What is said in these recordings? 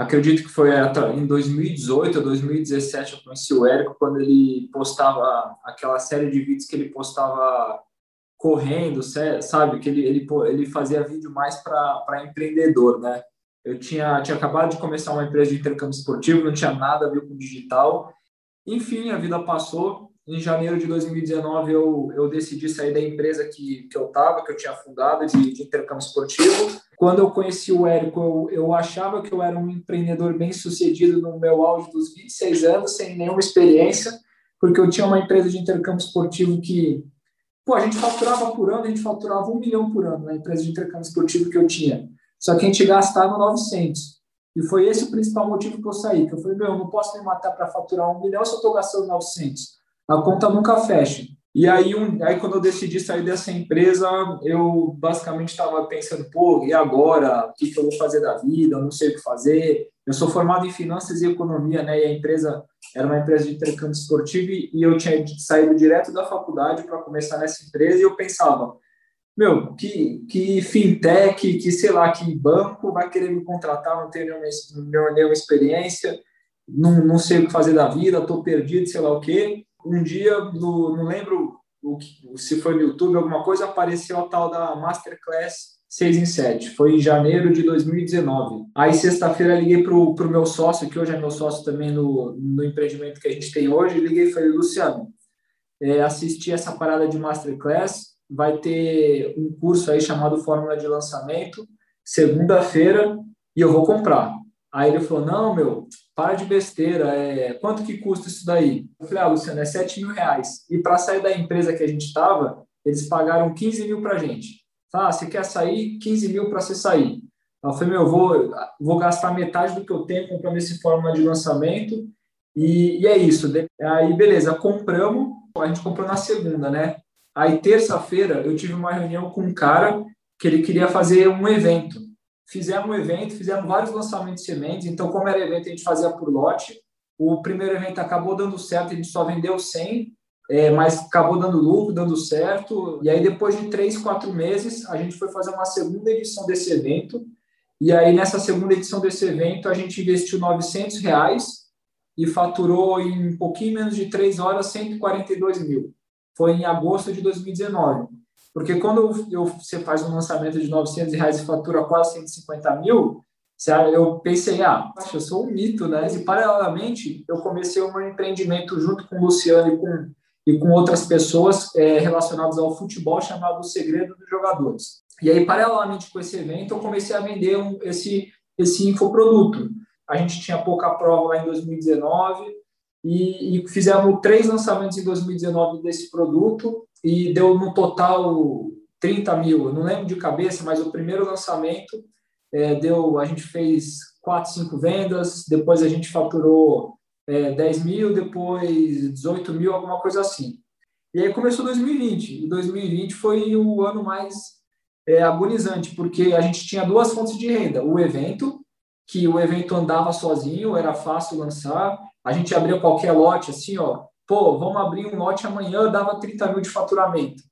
acredito que foi em 2018 ou 2017 eu conheci o Érico quando ele postava aquela série de vídeos que ele postava correndo, sabe? Que ele, ele, ele fazia vídeo mais para empreendedor, né? Eu tinha, tinha acabado de começar uma empresa de intercâmbio esportivo, não tinha nada a ver com digital. Enfim, a vida passou. Em janeiro de 2019, eu, eu decidi sair da empresa que, que eu estava, que eu tinha fundado, de, de intercâmbio esportivo. Quando eu conheci o Érico, eu, eu achava que eu era um empreendedor bem sucedido no meu auge dos 26 anos, sem nenhuma experiência, porque eu tinha uma empresa de intercâmbio esportivo que, pô, a gente faturava por ano, a gente faturava um milhão por ano na empresa de intercâmbio esportivo que eu tinha. Só que a gente gastava 900. E foi esse o principal motivo que eu saí. Que eu falei, meu, eu não posso me matar para faturar um milhão se eu estou gastando 900 a conta nunca fecha. E aí, um, aí quando eu decidi sair dessa empresa, eu basicamente estava pensando, pô, e agora? O que, que eu vou fazer da vida? Eu não sei o que fazer. Eu sou formado em finanças e economia, né? E a empresa era uma empresa de intercâmbio esportivo e eu tinha saído direto da faculdade para começar nessa empresa e eu pensava, meu, que, que fintech, que sei lá, que banco vai querer me contratar, não tenho nenhuma, nenhuma experiência, não, não sei o que fazer da vida, estou perdido, sei lá o quê um dia, no, não lembro se foi no YouTube, alguma coisa, apareceu a tal da Masterclass 6 em 7. Foi em janeiro de 2019. Aí, sexta-feira, liguei para o meu sócio, que hoje é meu sócio também no, no empreendimento que a gente tem hoje. Liguei e falei, Luciano, é, assisti essa parada de Masterclass. Vai ter um curso aí chamado Fórmula de Lançamento, segunda-feira, e eu vou comprar. Aí ele falou: Não, meu, para de besteira, é, quanto que custa isso daí? Eu falei, ah, Luciano, é 7 mil reais. E para sair da empresa que a gente estava, eles pagaram 15 mil para a gente. Ah, você quer sair? 15 mil para você sair. Eu falei, meu, eu vou, vou gastar metade do que eu tenho comprando esse fórmula de lançamento e, e é isso. Aí, beleza, compramos, a gente comprou na segunda, né? Aí, terça-feira, eu tive uma reunião com um cara que ele queria fazer um evento fizemos um evento, fizemos vários lançamentos de sementes, então como era evento a gente fazia por lote, o primeiro evento acabou dando certo, a gente só vendeu 100, é, mas acabou dando lucro, dando certo, e aí depois de três, quatro meses, a gente foi fazer uma segunda edição desse evento, e aí nessa segunda edição desse evento a gente investiu 900 reais e faturou em um pouquinho menos de três horas 142 mil. Foi em agosto de 2019. Porque quando eu, você faz um lançamento de 900 reais e fatura quase 150 mil, eu pensei, ah, eu sou um mito, né? E paralelamente, eu comecei um empreendimento junto com o Luciano e com, e com outras pessoas é, relacionadas ao futebol chamado O Segredo dos Jogadores. E aí, paralelamente com esse evento, eu comecei a vender um, esse, esse infoproduto. A gente tinha pouca prova lá em 2019 e, e fizemos três lançamentos em 2019 desse produto e deu no total 30 mil. Eu não lembro de cabeça, mas o primeiro lançamento é, deu, a gente fez 4, 5 vendas, depois a gente faturou é, 10 mil, depois 18 mil, alguma coisa assim. E aí começou 2020. E 2020 foi o ano mais é, agonizante, porque a gente tinha duas fontes de renda. O evento, que o evento andava sozinho, era fácil lançar. A gente abria qualquer lote, assim, ó, pô, vamos abrir um lote amanhã, dava 30 mil de faturamento.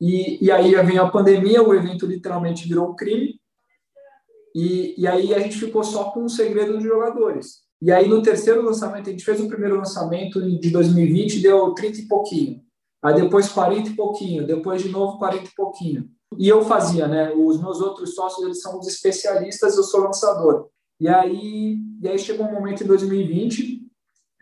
E, e aí vem a pandemia, o evento literalmente virou um crime, e, e aí a gente ficou só com o segredo dos jogadores. E aí no terceiro lançamento, a gente fez o primeiro lançamento de 2020, deu 30 e pouquinho. Aí depois 40 e pouquinho, depois de novo 40 e pouquinho. E eu fazia, né? Os meus outros sócios, eles são os especialistas, eu sou lançador. E aí, e aí chegou um momento em 2020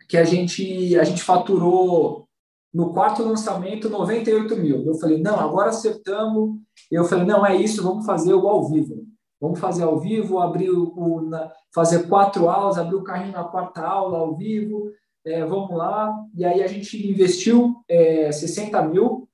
que a gente, a gente faturou no quarto lançamento 98 mil. Eu falei, não, agora acertamos. Eu falei, não, é isso, vamos fazer o ao vivo. Vamos fazer ao vivo, abrir o, na, fazer quatro aulas, abrir o carrinho na quarta aula ao vivo, é, vamos lá. E aí a gente investiu é, 60 mil,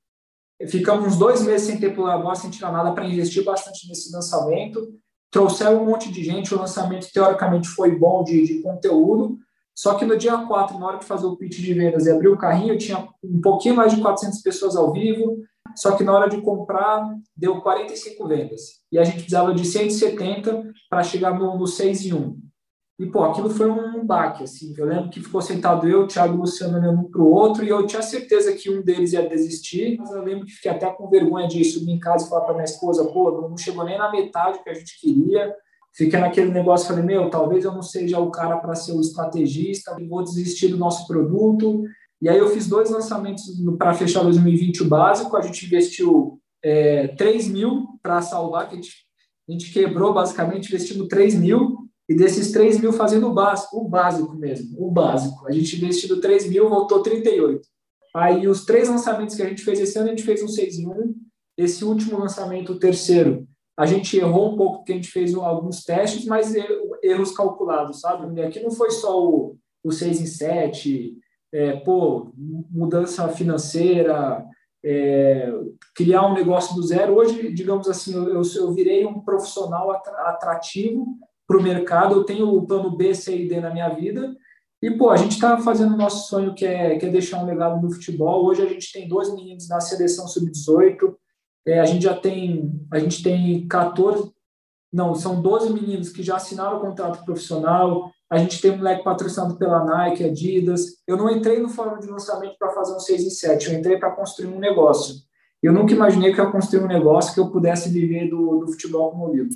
ficamos uns dois meses sem ter pulado sem tirar nada para investir bastante nesse lançamento. Trouxeram um monte de gente, o lançamento teoricamente foi bom de, de conteúdo, só que no dia 4, na hora de fazer o pitch de vendas e abrir o carrinho, tinha um pouquinho mais de 400 pessoas ao vivo, só que na hora de comprar, deu 45 vendas. E a gente precisava de 170 para chegar no, no 6 em 1. E, pô, aquilo foi um baque, assim. Eu lembro que ficou sentado eu, o Thiago e o Luciano olhando um para o outro, e eu tinha certeza que um deles ia desistir, mas eu lembro que fiquei até com vergonha de subir em casa e falar para minha esposa, pô, não chegou nem na metade que a gente queria, fiquei naquele negócio, falei, meu, talvez eu não seja o cara para ser o estrategista, vou desistir do nosso produto. E aí eu fiz dois lançamentos para fechar 2020 o básico, a gente investiu é, 3 mil para salvar, que a gente, a gente quebrou basicamente investindo 3 mil, e desses 3 mil fazendo o básico, o básico mesmo, o básico. A gente investindo 3 mil, voltou 38. Aí os três lançamentos que a gente fez esse ano, a gente fez um 6 em 1. Esse último lançamento, o terceiro, a gente errou um pouco porque a gente fez alguns testes, mas erros calculados, sabe? Aqui não foi só o, o 6 em 7, é, pô, mudança financeira, é, criar um negócio do zero. Hoje, digamos assim, eu, eu virei um profissional atrativo para o mercado, eu tenho o plano B, C e D na minha vida, e, pô, a gente está fazendo o nosso sonho, que é, que é deixar um legado no futebol. Hoje a gente tem dois meninos na seleção sub-18, é, a gente já tem, a gente tem 14, não, são 12 meninos que já assinaram o contrato profissional, a gente tem um moleque patrocinado pela Nike, Adidas. Eu não entrei no fórum de lançamento para fazer um 6 em 7, eu entrei para construir um negócio. Eu nunca imaginei que eu construir um negócio que eu pudesse viver do, do futebol como livro.